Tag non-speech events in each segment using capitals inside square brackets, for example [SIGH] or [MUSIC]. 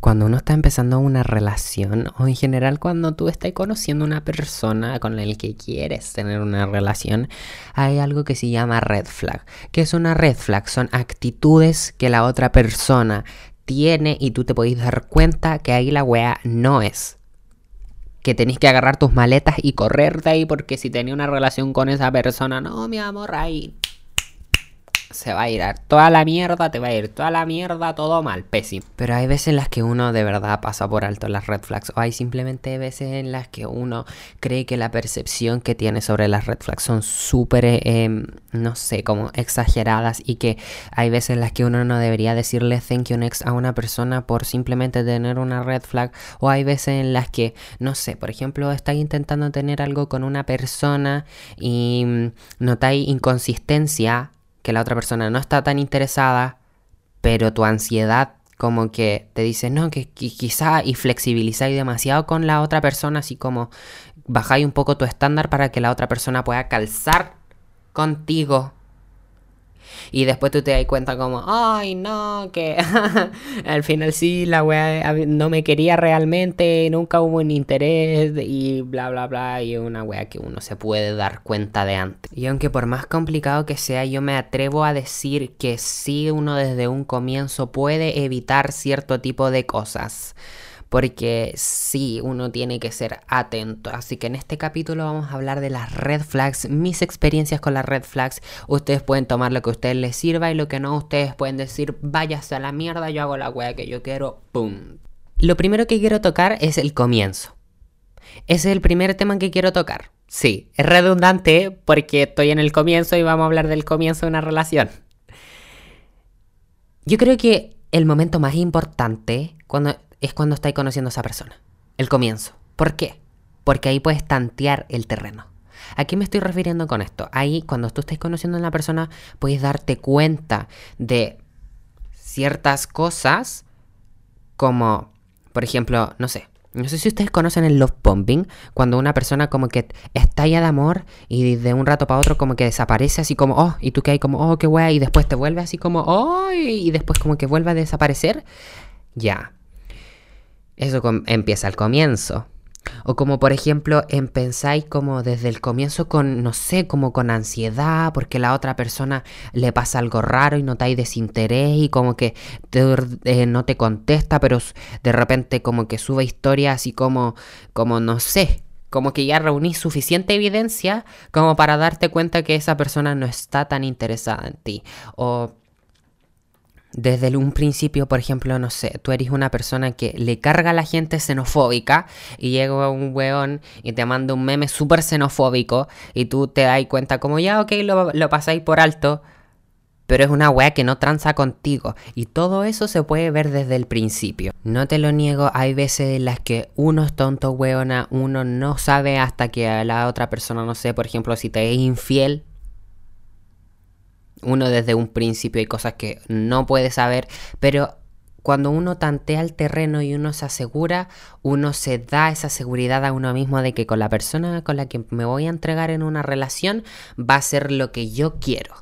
cuando uno está empezando una relación o en general cuando tú estás conociendo una persona con la que quieres tener una relación, hay algo que se llama red flag. ¿Qué es una red flag? Son actitudes que la otra persona tiene y tú te podés dar cuenta que ahí la wea no es. Que tenés que agarrar tus maletas y correr de ahí porque si tenés una relación con esa persona, no, mi amor, ahí se va a ir a toda la mierda, te va a ir toda la mierda, todo mal, pésimo. Pero hay veces en las que uno de verdad pasa por alto las red flags. O hay simplemente veces en las que uno cree que la percepción que tiene sobre las red flags son súper, em, no sé, como exageradas. Y que hay veces en las que uno no debería decirle thank you next a una persona por simplemente tener una red flag. O hay veces en las que, no sé, por ejemplo, estás intentando tener algo con una persona y mm, notáis inconsistencia que la otra persona no está tan interesada, pero tu ansiedad como que te dice, no, que, quizá y flexibilizáis demasiado con la otra persona, así como bajáis un poco tu estándar para que la otra persona pueda calzar contigo y después tú te das cuenta como, ay, no, que [LAUGHS] al final sí, la wea no me quería realmente, nunca hubo un interés y bla, bla, bla. Y una wea que uno se puede dar cuenta de antes. Y aunque por más complicado que sea, yo me atrevo a decir que sí uno desde un comienzo puede evitar cierto tipo de cosas porque sí, uno tiene que ser atento. Así que en este capítulo vamos a hablar de las red flags, mis experiencias con las red flags. Ustedes pueden tomar lo que a ustedes les sirva y lo que no, ustedes pueden decir, váyase a la mierda, yo hago la wea que yo quiero, ¡pum! Lo primero que quiero tocar es el comienzo. Ese es el primer tema que quiero tocar. Sí, es redundante porque estoy en el comienzo y vamos a hablar del comienzo de una relación. Yo creo que el momento más importante cuando es cuando estáis conociendo a esa persona. El comienzo. ¿Por qué? Porque ahí puedes tantear el terreno. ¿A qué me estoy refiriendo con esto? Ahí, cuando tú estás conociendo a una persona, puedes darte cuenta de ciertas cosas, como, por ejemplo, no sé, no sé si ustedes conocen el love bombing, cuando una persona como que estalla de amor y de un rato para otro como que desaparece así como, oh, y tú que hay como, oh, qué wea, y después te vuelve así como, oh, y después como que vuelve a desaparecer. Ya, eso empieza al comienzo. O como por ejemplo empezáis como desde el comienzo con, no sé, como con ansiedad porque la otra persona le pasa algo raro y notáis desinterés y como que eh, no te contesta, pero de repente como que sube historia así como, como no sé, como que ya reunís suficiente evidencia como para darte cuenta que esa persona no está tan interesada en ti. O desde un principio, por ejemplo, no sé, tú eres una persona que le carga a la gente xenofóbica y llega un weón y te manda un meme súper xenofóbico y tú te das cuenta como ya, ok, lo, pasáis por alto, pero es una wea que no tranza contigo y todo eso se puede ver desde el principio. No te lo niego, hay veces en las que uno es tonto, weona, uno no sabe hasta que a la otra persona, no sé, por ejemplo, si te es infiel, uno desde un principio hay cosas que no puede saber, pero cuando uno tantea el terreno y uno se asegura, uno se da esa seguridad a uno mismo de que con la persona con la que me voy a entregar en una relación va a ser lo que yo quiero.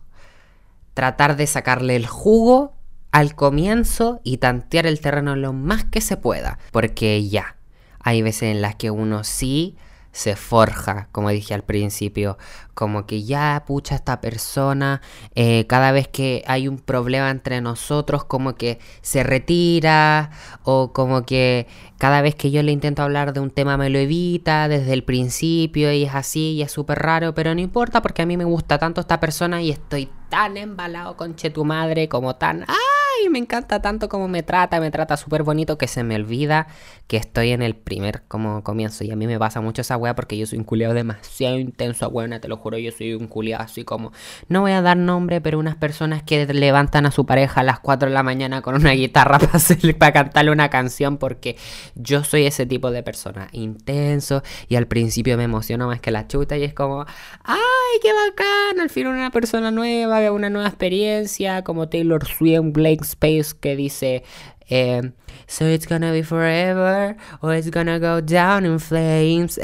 Tratar de sacarle el jugo al comienzo y tantear el terreno lo más que se pueda, porque ya, hay veces en las que uno sí se forja, como dije al principio, como que ya, pucha, esta persona, eh, cada vez que hay un problema entre nosotros, como que se retira, o como que cada vez que yo le intento hablar de un tema me lo evita desde el principio, y es así, y es súper raro, pero no importa porque a mí me gusta tanto esta persona y estoy tan embalado con che tu madre, como tan... ¡Ah! Y me encanta tanto como me trata, me trata súper bonito que se me olvida que estoy en el primer como comienzo. Y a mí me pasa mucho esa wea porque yo soy un culiado demasiado intenso, weona, te lo juro, yo soy un culiado así como, no voy a dar nombre, pero unas personas que levantan a su pareja a las 4 de la mañana con una guitarra [LAUGHS] para, para cantarle una canción porque yo soy ese tipo de persona, intenso y al principio me emociono más que la chuta y es como, ¡ay, qué bacán! Al fin una persona nueva, una nueva experiencia, como Taylor Swift, Blake Space que dice eh, So it's gonna be forever or it's gonna go down in flames.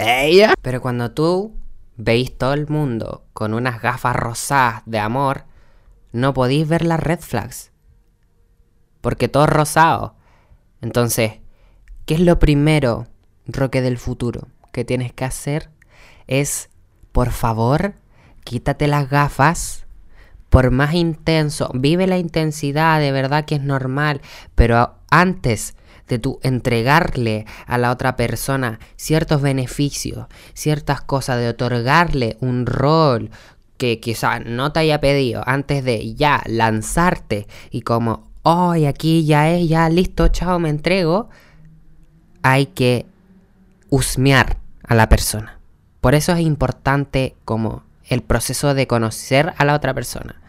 Pero cuando tú veis todo el mundo con unas gafas rosadas de amor, no podéis ver las red flags. Porque todo es rosado. Entonces, ¿qué es lo primero, Roque del futuro, que tienes que hacer? Es, por favor, quítate las gafas. Por más intenso, vive la intensidad, de verdad que es normal, pero antes de tu entregarle a la otra persona ciertos beneficios, ciertas cosas, de otorgarle un rol que quizá no te haya pedido antes de ya lanzarte y como, hoy aquí ya es, ya listo, chao, me entrego, hay que husmear a la persona. Por eso es importante como el proceso de conocer a la otra persona.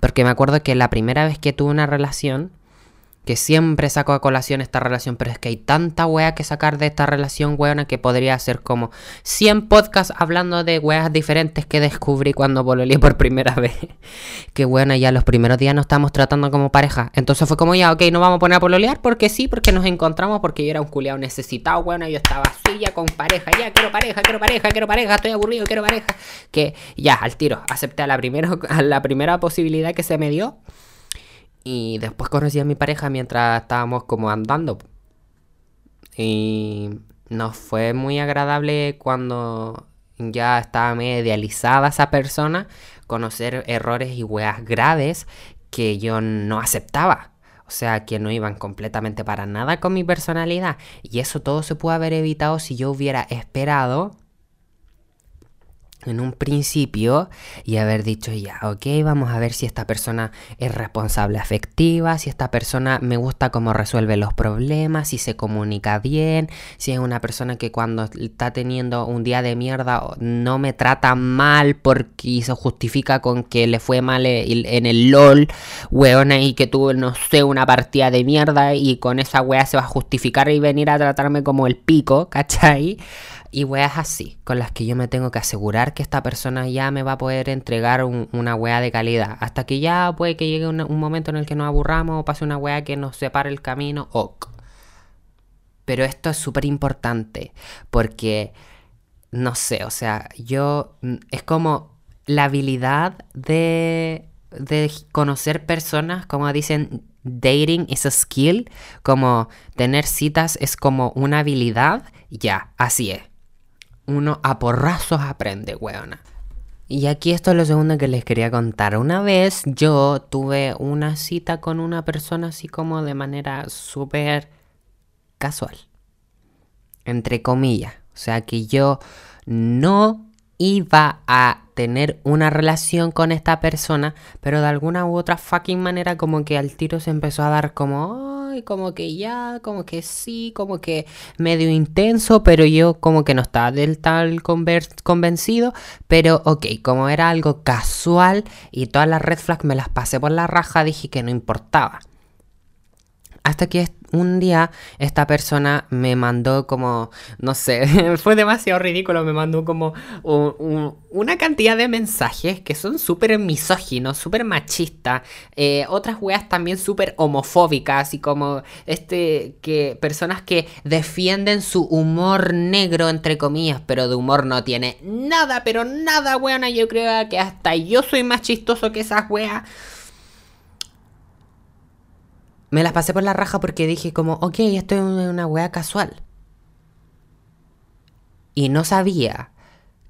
Porque me acuerdo que la primera vez que tuve una relación, que siempre saco a colación esta relación, pero es que hay tanta wea que sacar de esta relación, weona, que podría ser como 100 podcasts hablando de weas diferentes que descubrí cuando pololeé por primera vez. [LAUGHS] que weona, ya los primeros días nos estamos tratando como pareja. Entonces fue como ya, ok, no vamos a poner a pololear porque sí, porque nos encontramos, porque yo era un culiado necesitado, weona, yo estaba así con pareja, ya quiero pareja, quiero pareja, quiero pareja, estoy aburrido, quiero pareja. Que ya, al tiro, acepté la primera, [LAUGHS] a la primera posibilidad que se me dio. Y después conocí a mi pareja mientras estábamos como andando. Y nos fue muy agradable cuando ya estaba medio idealizada esa persona, conocer errores y weas graves que yo no aceptaba. O sea, que no iban completamente para nada con mi personalidad. Y eso todo se pudo haber evitado si yo hubiera esperado en un principio y haber dicho ya, ok, vamos a ver si esta persona es responsable afectiva, si esta persona me gusta cómo resuelve los problemas, si se comunica bien, si es una persona que cuando está teniendo un día de mierda no me trata mal porque se justifica con que le fue mal en el LOL, weona, y que tuvo, no sé, una partida de mierda y con esa wea se va a justificar y venir a tratarme como el pico, [LAUGHS] ¿cachai? Y weas así, con las que yo me tengo que asegurar que esta persona ya me va a poder entregar una wea de calidad. Hasta que ya puede que llegue un, momento en el que nos aburramos o pase una wea que nos separe el camino, ok. Pero esto es súper importante porque, no sé, o sea, yo mm, es como la habilidad de, de conocer personas, como dicen, dating is a skill, como tener citas es como una habilidad, ya, así es uno a porrazos aprende, weona. Y aquí esto es lo segundo que les quería contar. Una vez yo tuve una cita con una persona así como de manera súper casual. Entre comillas. O sea que yo no iba a tener una relación con esta persona, pero de alguna u otra fucking manera como que al tiro se empezó a dar como, ay, como que ya, como que sí, como que medio intenso, pero yo como que no estaba del tal convencido, pero ok, como era algo casual y todas las red flags me las pasé por la raja, dije que no importaba. Hasta que un día esta persona me mandó como, no sé, [LAUGHS] fue demasiado ridículo, me mandó como una cantidad de mensajes que son súper misóginos, súper machistas, eh, otras weas también súper homofóbicas y como este, que personas que defienden su humor negro, entre comillas, pero de humor no tiene nada, pero nada, weona, yo creo que hasta yo soy más chistoso que esas weas me las pasé por la raja porque dije como, ok, esto es una wea casual. Y no sabía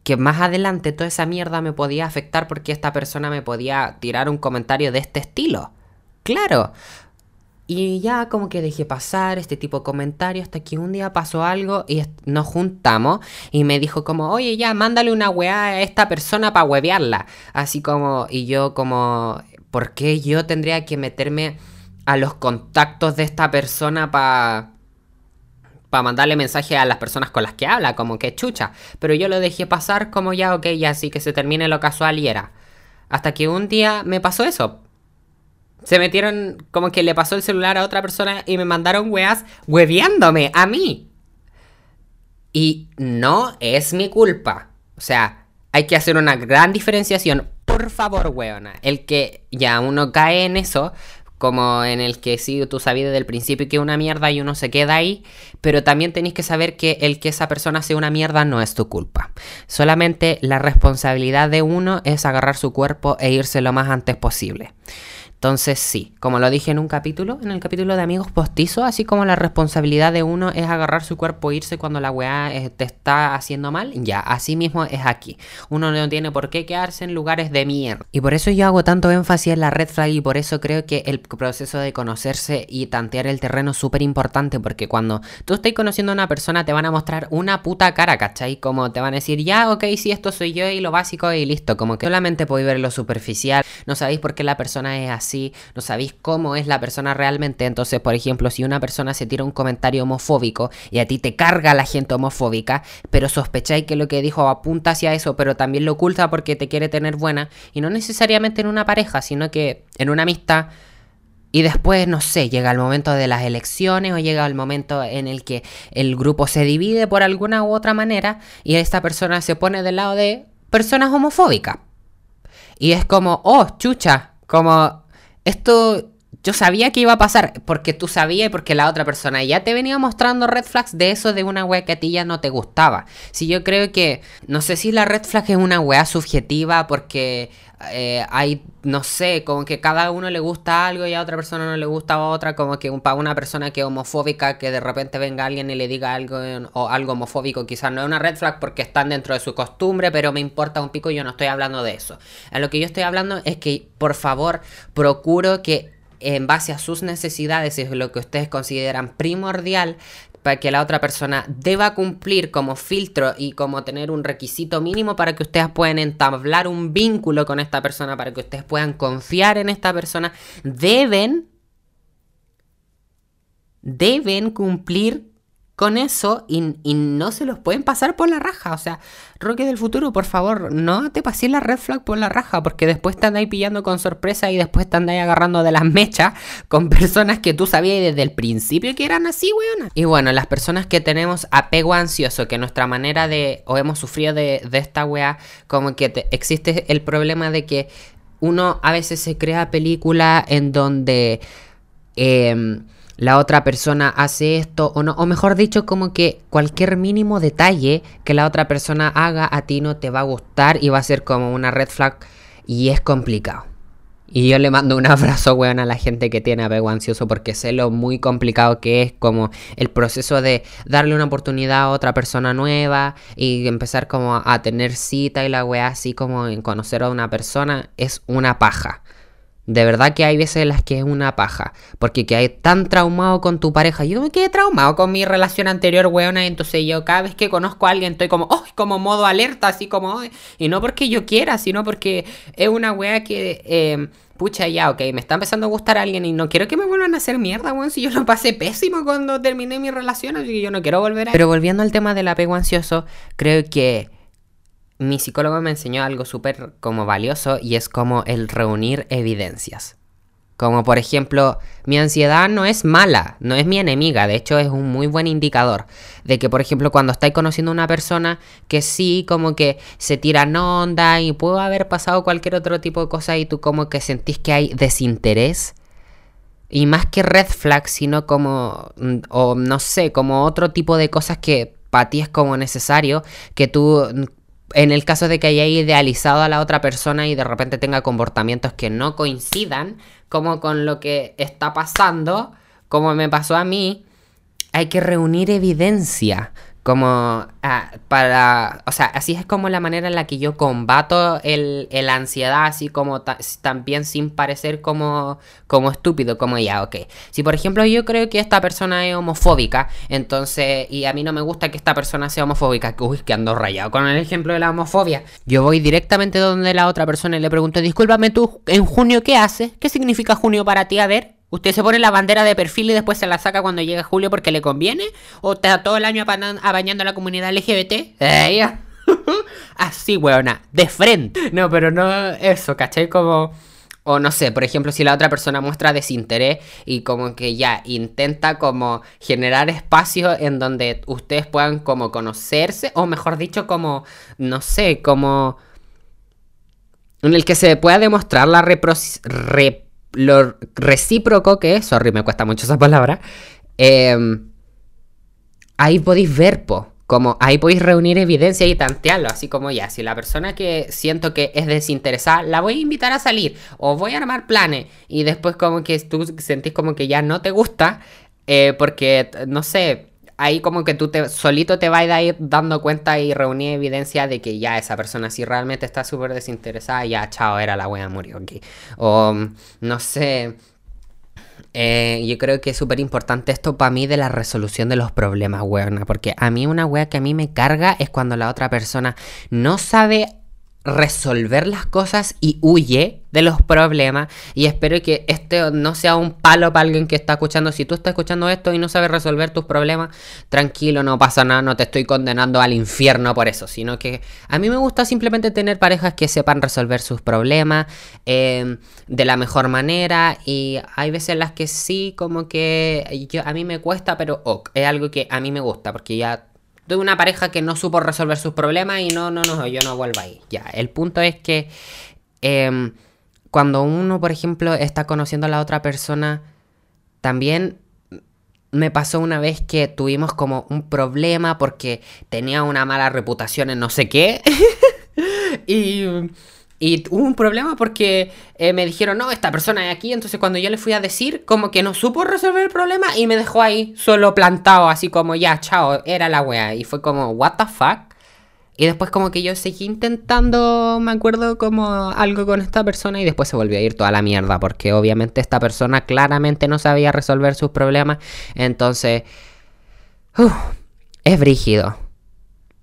que más adelante toda esa mierda me podía afectar porque esta persona me podía tirar un comentario de este estilo. Claro. Y ya como que dejé pasar este tipo de comentarios hasta que un día pasó algo y nos juntamos y me dijo como, oye ya, mándale una weá a esta persona para huevearla. Así como, y yo como, ¿por qué yo tendría que meterme a los contactos de esta persona para para mandarle mensaje a las personas con las que habla, como que chucha. Pero yo lo dejé pasar como ya, ok, ya así que se termine lo casual y era. Hasta que un día me pasó eso. Se metieron, como que le pasó el celular a otra persona y me mandaron weas hueviándome a mí. Y no es mi culpa. O sea, hay que hacer una gran diferenciación. Por favor, weona. El que ya uno cae en eso, como en el que sí, tú sabías desde el principio que es una mierda y uno se queda ahí, pero también tenéis que saber que el que esa persona sea una mierda no es tu culpa. Solamente la responsabilidad de uno es agarrar su cuerpo e irse lo más antes posible. Entonces sí, como lo dije en un capítulo, en el capítulo de amigos postizos, así como la responsabilidad de uno es agarrar su cuerpo e irse cuando la weá eh, te está haciendo mal, ya, así mismo es aquí. Uno no tiene por qué quedarse en lugares de mierda. Y por eso yo hago tanto énfasis en la red flag y por eso creo que el proceso de conocerse y tantear el terreno es súper importante porque cuando tú estás conociendo a una persona te van a mostrar una puta cara, ¿cachai? Como te van a decir, ya, ok, sí, esto soy yo y lo básico y listo. Como que solamente podéis ver lo superficial, no sabéis por qué la persona es así no sabéis cómo es la persona realmente. Entonces, por ejemplo, si una persona se tira un comentario homofóbico y a ti te carga la gente homofóbica, pero sospecháis que lo que dijo apunta hacia eso, pero también lo oculta porque te quiere tener buena, y no necesariamente en una pareja, sino que en una amistad. Y después, no sé, llega el momento de las elecciones o llega el momento en el que el grupo se divide por alguna u otra manera y esta persona se pone del lado de personas homofóbicas. Y es como, oh, chucha, como esto yo sabía que iba a pasar porque tú sabías y porque la otra persona ya te venía mostrando red flags de eso de una wea que a ti ya no te gustaba. Si yo creo que, no sé si la red flag es una wea subjetiva porque eh, hay, no sé, como que cada uno le gusta algo y a otra persona no le gusta otra, como que para una persona que es homofóbica, que de repente venga alguien y le diga algo o algo homofóbico, quizás no es una red flag porque están dentro de su costumbre, pero me importa un pico, yo no estoy hablando de eso. A lo que yo estoy hablando es que, por favor, procuro que en base a sus necesidades y lo que ustedes consideran primordial, para que la otra persona deba cumplir como filtro y como tener un requisito mínimo para que ustedes puedan entablar un vínculo con esta persona, para que ustedes puedan confiar en esta persona, deben deben cumplir con eso y, no se los pueden pasar por la raja. O sea, Roque del futuro, por favor, no te pases la red flag por la raja, porque después te andáis pillando con sorpresa y después te andáis agarrando de las mechas con personas que tú sabías desde el principio que eran así, weona. Y bueno, las personas que tenemos apego ansioso, que nuestra manera de, o hemos sufrido de, esta wea, como que existe el problema de que uno a veces se crea película en donde... Eh, la otra persona hace esto o no, o mejor dicho, como que cualquier mínimo detalle que la otra persona haga a ti no te va a gustar y va a ser como una red flag y es complicado. Y yo le mando un [LAUGHS] abrazo, weón, a la gente que tiene apego ansioso porque sé lo muy complicado que es como el proceso de darle una oportunidad a otra persona nueva y empezar como a tener cita y la weá así como en conocer a una persona es una paja. De verdad que hay veces en las que es una paja. Porque que hay tan traumado con tu pareja. Yo me quedé traumado con mi relación anterior, weona. Entonces yo cada vez que conozco a alguien estoy como, oh, como modo alerta, así como, y no porque yo quiera, sino porque es una wea que, eh, pucha, ya, ok, me está empezando a gustar a alguien y no quiero que me vuelvan a hacer mierda, weón. Si yo lo pasé pésimo cuando terminé mi relación, así que yo no quiero volver a. Pero volviendo al tema del apego ansioso, creo que mi psicólogo me enseñó algo súper como valioso y es como el reunir evidencias. Como por ejemplo, mi ansiedad no es mala, no es mi enemiga, de hecho es un muy buen indicador de que por ejemplo cuando estáis conociendo a una persona que sí como que se tira en onda y puede haber pasado cualquier otro tipo de cosa y tú como que sentís que hay desinterés y más que red flag, sino como, mm, o no sé, como otro tipo de cosas que para ti es como necesario, que tú en el caso de que haya idealizado a la otra persona y de repente tenga comportamientos que no coincidan como con lo que está pasando, como me pasó a mí, hay que reunir evidencia como ah, para, o sea, así es como la manera en la que yo combato el, ansiedad, así como también sin parecer como, como estúpido, como ya, ok. Si por ejemplo yo creo que esta persona es homofóbica, entonces, y a mí no me gusta que esta persona sea homofóbica, uy, que ando rayado con el ejemplo de la homofobia, yo voy directamente donde la otra persona y le pregunto, discúlpame tú, en junio, ¿qué haces? ¿Qué significa junio para ti? A ver, ¿Usted se pone la bandera de perfil y después se la saca cuando llega julio porque le conviene? ¿O está todo el año apañando a la comunidad LGBT? Eh, [LAUGHS] Así, weona, de frente. No, pero no eso, ¿cachai? Como... O no sé, por ejemplo, si la otra persona muestra desinterés y como que ya intenta como generar espacios en donde ustedes puedan como conocerse, o mejor dicho, como, no sé, como... En el que se pueda demostrar la reciprocidad lo recíproco que es, sorry, me cuesta mucho esa palabra, em, ahí podéis ver, po, como ahí podéis reunir evidencia y tantearlo, así como ya, si la persona que siento que es desinteresada, la voy a invitar a salir o voy a armar planes y después como que tú sentís como que ya no te gusta, eh, porque, no sé, ahí como que tú te, solito te vas a ir dando cuenta y reunir evidencia de que ya esa persona si realmente está súper desinteresada, ya chao, era la wea, murió aquí. O no sé, eh, yo creo que es súper importante esto para mí de la resolución de los problemas, weona. Porque a mí una wea que a mí me carga es cuando la otra persona no sabe resolver las cosas y huye de los problemas y espero que este no sea un palo para alguien que está escuchando. Si tú estás escuchando esto y no sabes resolver tus problemas, tranquilo, no pasa nada, no te estoy condenando al infierno por eso, sino que a mí me gusta simplemente tener parejas que sepan resolver sus problemas eh, de la mejor manera y hay veces en las que sí, como que yo, a mí me cuesta, pero es algo que a mí me gusta porque ya de una pareja que no supo resolver sus problemas y no, no, no, yo no vuelvo ahí. Ya, el punto es que em, cuando uno, por ejemplo, está conociendo a la otra persona, también me pasó una vez que tuvimos como un problema porque tenía una mala reputación en no sé qué. [LAUGHS] y y hubo un problema porque eh, me dijeron, no, esta persona es aquí. Entonces cuando yo le fui a decir, como que no supo resolver el problema y me dejó ahí solo plantado, así como, ya, chao, era la wea. Y fue como, what the fuck. Y después como que yo seguí intentando, me acuerdo como algo con esta persona y después se volvió a ir toda la mierda. Porque obviamente esta persona claramente no sabía resolver sus problemas. Entonces, es brígido.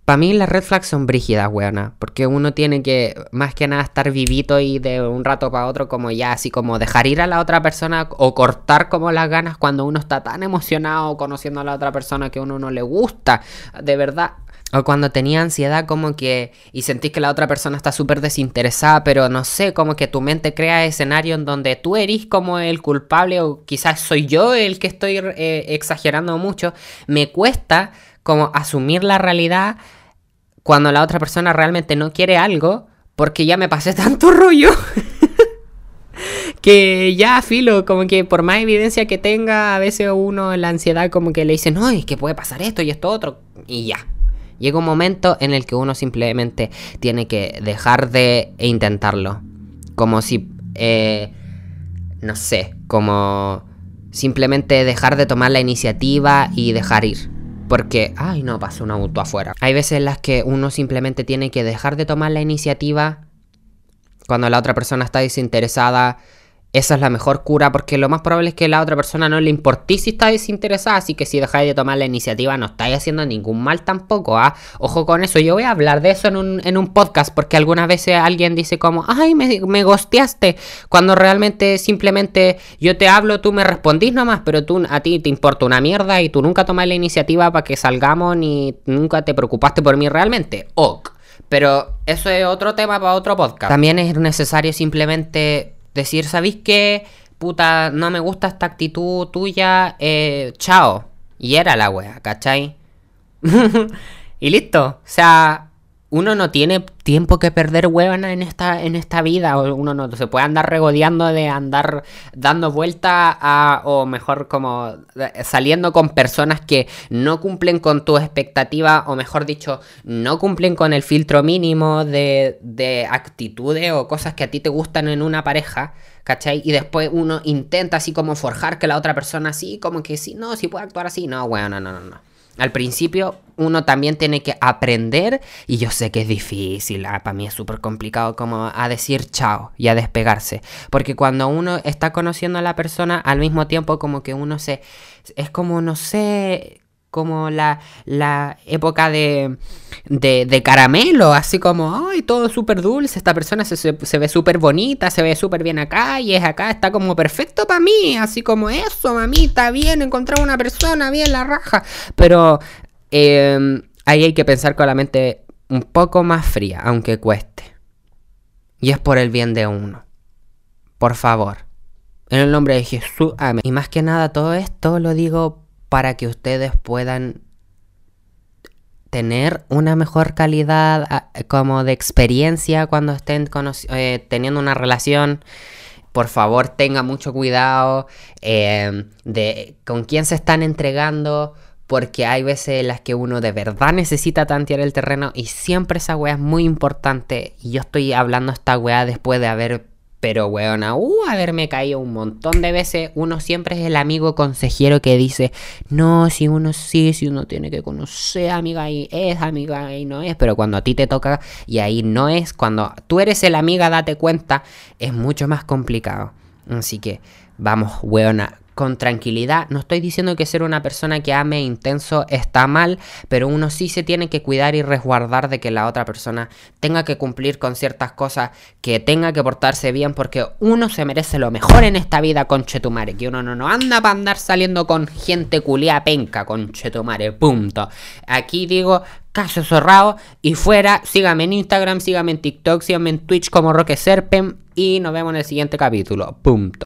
Para mí las red flags son brígidas, weona. Porque uno tiene que, más que nada, estar vivito y de un rato para otro, como ya, así como dejar ir a la otra persona o cortar como las ganas cuando uno está tan emocionado conociendo a la otra persona que a uno no le gusta. De verdad. O cuando tenía ansiedad como que y sentís que la otra persona está súper desinteresada, pero no sé, como que tu mente crea escenario en donde tú eres como el culpable o quizás soy yo el que estoy eh, exagerando mucho. Me cuesta como asumir la realidad cuando la otra persona realmente no quiere algo, porque ya me pasé [LAUGHS] tanto rollo. que ya, filo, como que por más evidencia que tenga, a veces uno en la ansiedad como que le dice, no, es que puede pasar esto y esto otro, y ya. Llega un momento en el que uno simplemente tiene que dejar de intentarlo. Como si, eh, no sé, como simplemente dejar de tomar la iniciativa y dejar ir. Porque, ay, no, pasó un auto afuera. Hay veces en las que uno simplemente tiene que dejar de tomar la iniciativa cuando la otra persona está desinteresada esa es la mejor cura porque lo más probable es que la otra persona no le importe si está desinteresada, así que si dejáis de tomar la iniciativa no estáis haciendo ningún mal tampoco, ¿ah? Ojo con eso, yo voy a hablar de eso en un, en un podcast porque algunas veces alguien dice como, ay, me, me gosteaste, cuando realmente simplemente yo te hablo, tú me respondís nomás, pero tú a ti te importa una mierda y tú nunca tomas la iniciativa para que salgamos ni nunca te preocupaste por mí realmente. Ok. Pero eso es otro tema para otro podcast. También es necesario simplemente Decir, ¿sabéis qué? Puta, no me gusta esta actitud tuya, eh, chao. Y era la wea, ¿cachai? [LAUGHS] y listo. O sea, uno no tiene tiempo que perder huevana en esta, en esta vida. Uno no se puede andar regodeando de andar dando vuelta a, o mejor como saliendo con personas que no cumplen con tu expectativa, o mejor dicho, no cumplen con el filtro mínimo de, de actitudes o cosas que a ti te gustan en una pareja. ¿Cachai? Y después uno intenta así como forjar que la otra persona así, como que sí, no, sí puede actuar así. No, bueno, no, no, no. Al principio uno también tiene que aprender y yo sé que es difícil, ah, para mí es súper complicado como a decir chao y a despegarse, porque cuando uno está conociendo a la persona al mismo tiempo como que uno se es como no sé, como la, la época de, de, caramelo, así como, ay, todo súper dulce, esta persona se, se, ve súper bonita, se ve súper bien acá y es acá, está como perfecto para mí, así como eso, mamita, bien, encontrar una persona, bien la raja, pero em, ahí hay que pensar con la mente un poco más fría, aunque cueste. Y es por el bien de uno. Por favor. En el nombre de Jesús, amén. Y más que nada todo esto lo digo para que ustedes puedan tener una mejor calidad ah, como de experiencia cuando estén eh, teniendo una relación. Por favor, tenga mucho cuidado eh, de con quién se están entregando, porque hay veces en las que uno de verdad necesita tantear el terreno y siempre esa weá es muy importante. Y yo estoy hablando esta weá después de haber, pero weona, uh, haberme caído un montón de veces. Uno siempre es el amigo consejero que dice, no, si uno sí, si uno tiene que conocer amiga y es amiga y no es. Pero cuando a ti te toca y ahí no es, cuando tú eres el amiga, date cuenta, es mucho más complicado. Así que vamos, weona, con tranquilidad. No estoy diciendo que ser una persona que ame intenso está mal, pero uno sí se tiene que cuidar y resguardar de que la otra persona tenga que cumplir con ciertas cosas, que tenga que portarse bien, porque uno se merece lo mejor en esta vida, con Chetumare. Que uno no, no anda para andar saliendo con gente culia penca, con Chetumare, punto. Aquí digo, caso cerrado y fuera. Sígame en Instagram, sígame en TikTok, sígame en Twitch como Roque Serpen y nos vemos en el siguiente capítulo. Punto.